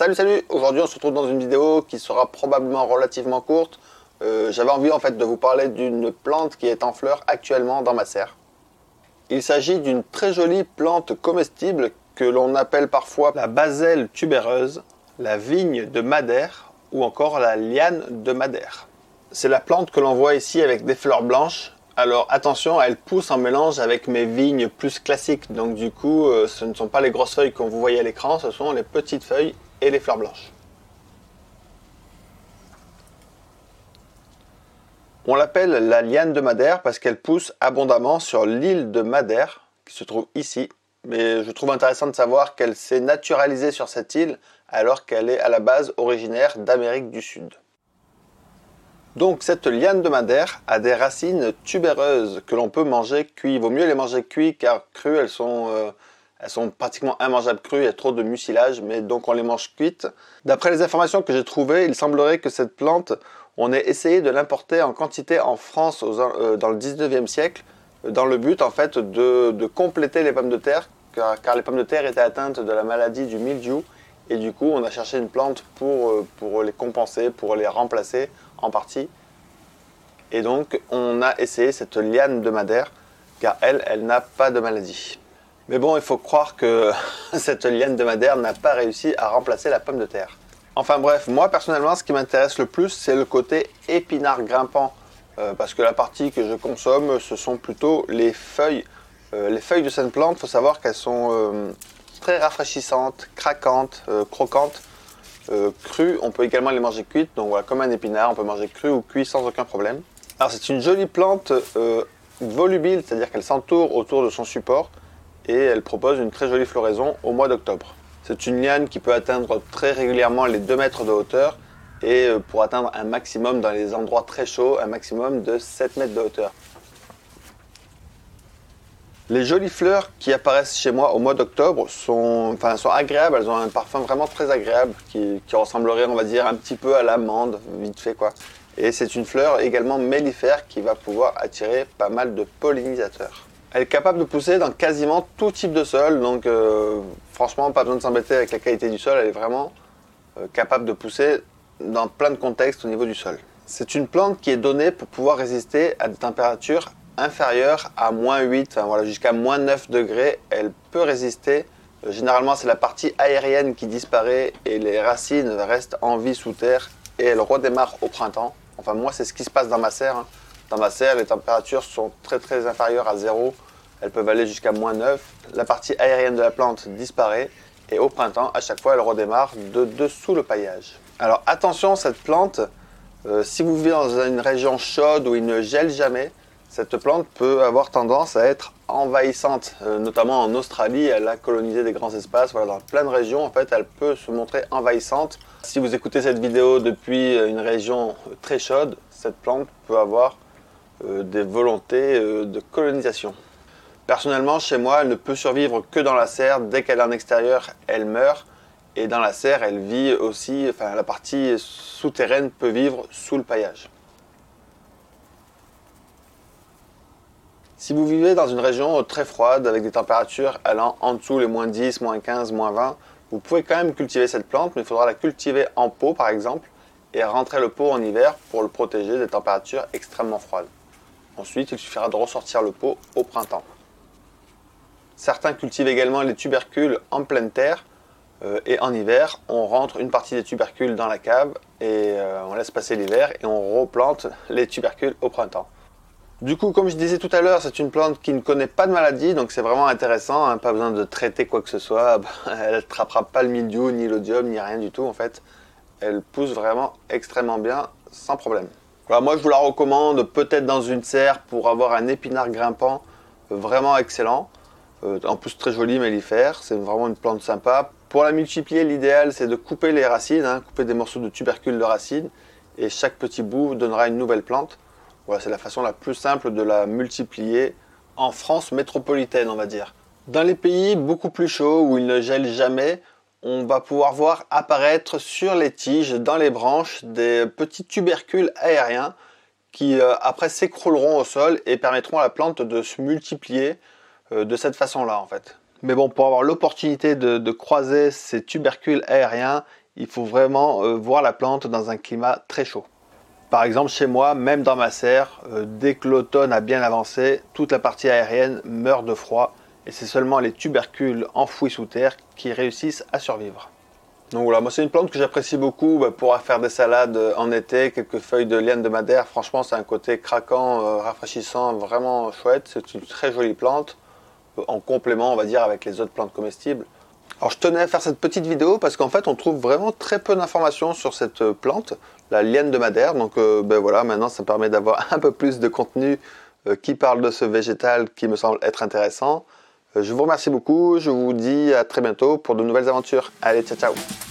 Salut salut Aujourd'hui on se retrouve dans une vidéo qui sera probablement relativement courte. Euh, j'avais envie en fait de vous parler d'une plante qui est en fleur actuellement dans ma serre. Il s'agit d'une très jolie plante comestible que l'on appelle parfois la baselle tubéreuse, la vigne de Madère ou encore la liane de Madère. C'est la plante que l'on voit ici avec des fleurs blanches alors attention, elle pousse en mélange avec mes vignes plus classiques. Donc du coup, euh, ce ne sont pas les grosses feuilles que vous voyez à l'écran, ce sont les petites feuilles les fleurs blanches. On l'appelle la liane de Madère parce qu'elle pousse abondamment sur l'île de Madère, qui se trouve ici. Mais je trouve intéressant de savoir qu'elle s'est naturalisée sur cette île alors qu'elle est à la base originaire d'Amérique du Sud. Donc cette liane de madère a des racines tubéreuses que l'on peut manger cuit. Vaut mieux les manger cuits car crues elles sont, euh, elles sont pratiquement immangeables crues, il y a trop de mucilage, mais donc on les mange cuites. D'après les informations que j'ai trouvées, il semblerait que cette plante, on ait essayé de l'importer en quantité en France euh, dans le 19e siècle, dans le but en fait de, compléter les pommes de terre, car, les pommes de terre étaient atteintes de la maladie du mildiou, et du coup on a cherché une plante pour, euh, pour les compenser, pour les remplacer en partie. Et donc, on a essayé cette liane de Madère, car elle, elle n'a pas de maladie. Mais bon, il faut croire que cette liane de Madère n'a pas réussi à remplacer la pomme de terre. Enfin bref, moi personnellement, ce qui m'intéresse le plus, c'est le côté épinard grimpant. Euh, parce que la partie que je consomme, ce sont plutôt les feuilles. Euh, les feuilles de cette plante, il faut savoir qu'elles sont euh, très rafraîchissantes, craquantes, croquantes. Euh, cru, on peut également les manger cuites, donc voilà, comme un épinard, on peut manger cru ou cuit sans aucun problème. Alors c'est une jolie plante volubile, c'est-à-dire qu'elle s'entoure autour de son support et elle propose une très jolie floraison au mois d'octobre. C'est une liane qui peut atteindre très régulièrement les 2 mètres de hauteur et euh, pour atteindre un maximum dans les endroits très chauds, un maximum de 7 mètres de hauteur. Les jolies fleurs qui apparaissent chez moi au mois d'octobre sont, enfin, sont agréables, elles ont un parfum vraiment très agréable qui, ressemblerait, on va dire, un petit peu à l'amande, vite fait quoi. Et c'est une fleur également mellifère qui va pouvoir attirer pas mal de pollinisateurs. Elle est capable de pousser dans quasiment tout type de sol, donc euh, franchement pas besoin de s'embêter avec la qualité du sol, elle est vraiment euh, capable de pousser dans plein de contextes au niveau du sol. C'est une plante qui est donnée pour pouvoir résister à des températures inférieure à moins 8, voilà, jusqu'à moins 9 degrés, elle peut résister. Euh, généralement, c'est la partie aérienne qui disparaît et les racines restent en vie sous terre et elles redémarrent au printemps. Enfin, moi, c'est ce qui se passe dans ma serre. Hein. Dans ma serre, les températures sont très très inférieures à 0. Elles peuvent aller jusqu'à moins 9. La partie aérienne de la plante disparaît et au printemps, à chaque fois, elle redémarre de dessous le paillage. Alors attention, cette plante, euh, si vous vivez dans une région chaude où il ne gèle jamais, cette plante peut avoir tendance à être envahissante, euh, notamment en Australie, elle a colonisé des grands espaces, voilà, dans plein de régions, en fait, elle peut se montrer envahissante. Si vous écoutez cette vidéo depuis une région très chaude, cette plante peut avoir des volontés euh, de colonisation. Personnellement, chez moi, elle ne peut survivre que dans la serre. Dès qu'elle est en extérieur, elle meurt. Et dans la serre, elle vit aussi, enfin, la partie souterraine peut vivre sous le paillage. Si vous vivez dans une région très froide avec des températures allant en dessous les moins 10, moins 15, moins 20, vous pouvez quand même cultiver cette plante, mais il faudra la cultiver en pot par exemple et rentrer le pot en hiver pour le protéger des températures extrêmement froides. Ensuite, il suffira de ressortir le pot au printemps. Certains cultivent également les tubercules en pleine terre euh, et en hiver, on rentre une partie des tubercules dans la cave et euh, on laisse passer l'hiver et on replante les tubercules au printemps. Du coup, comme je disais tout à l'heure, c'est une plante qui ne connaît pas de maladie, donc c'est vraiment intéressant. Hein, pas besoin de traiter quoi que ce soit. Elle ne trappera pas le mildiou, ni l'odium, ni rien du tout en fait. Elle pousse vraiment extrêmement bien, sans problème. Moi je vous la recommande peut-être dans une serre pour avoir un épinard grimpant vraiment excellent. Euh, en plus très joli mellifère, c'est vraiment une plante sympa. Pour la multiplier, l'idéal c'est de couper les racines, hein, couper des morceaux de tubercules de racines, et chaque petit bout donnera une nouvelle plante. Voilà, c'est la façon la plus simple de la multiplier en France métropolitaine, on va dire. Dans les pays beaucoup plus chauds où il ne gèle jamais, on va pouvoir voir apparaître sur les tiges, dans les branches, des petits tubercules aériens qui euh, après s'écrouleront au sol et permettront à la plante de se multiplier euh, de cette façon-là en fait. Mais bon, pour avoir l'opportunité de, croiser ces tubercules aériens, il faut vraiment euh, voir la plante dans un climat très chaud. Par exemple, chez moi, même dans ma serre, dès que l'automne a bien avancé, toute la partie aérienne meurt de froid et c'est seulement les tubercules enfouis sous terre qui réussissent à survivre. Donc voilà, moi c'est une plante que j'apprécie beaucoup bah, pour faire des salades en été, quelques feuilles de liane de madère. Franchement, c'est un côté craquant, euh, rafraîchissant, vraiment chouette. C'est une très jolie plante, en complément, on va dire, avec les autres plantes comestibles. Alors je tenais à faire cette petite vidéo parce qu'en fait on trouve vraiment très peu d'informations sur cette plante, la liane de Madère. Donc euh, ben voilà, maintenant ça permet d'avoir un peu plus de contenu euh, qui parle de ce végétal qui me semble être intéressant. Euh, je vous remercie beaucoup, je vous dis à très bientôt pour de nouvelles aventures. Allez, ciao ciao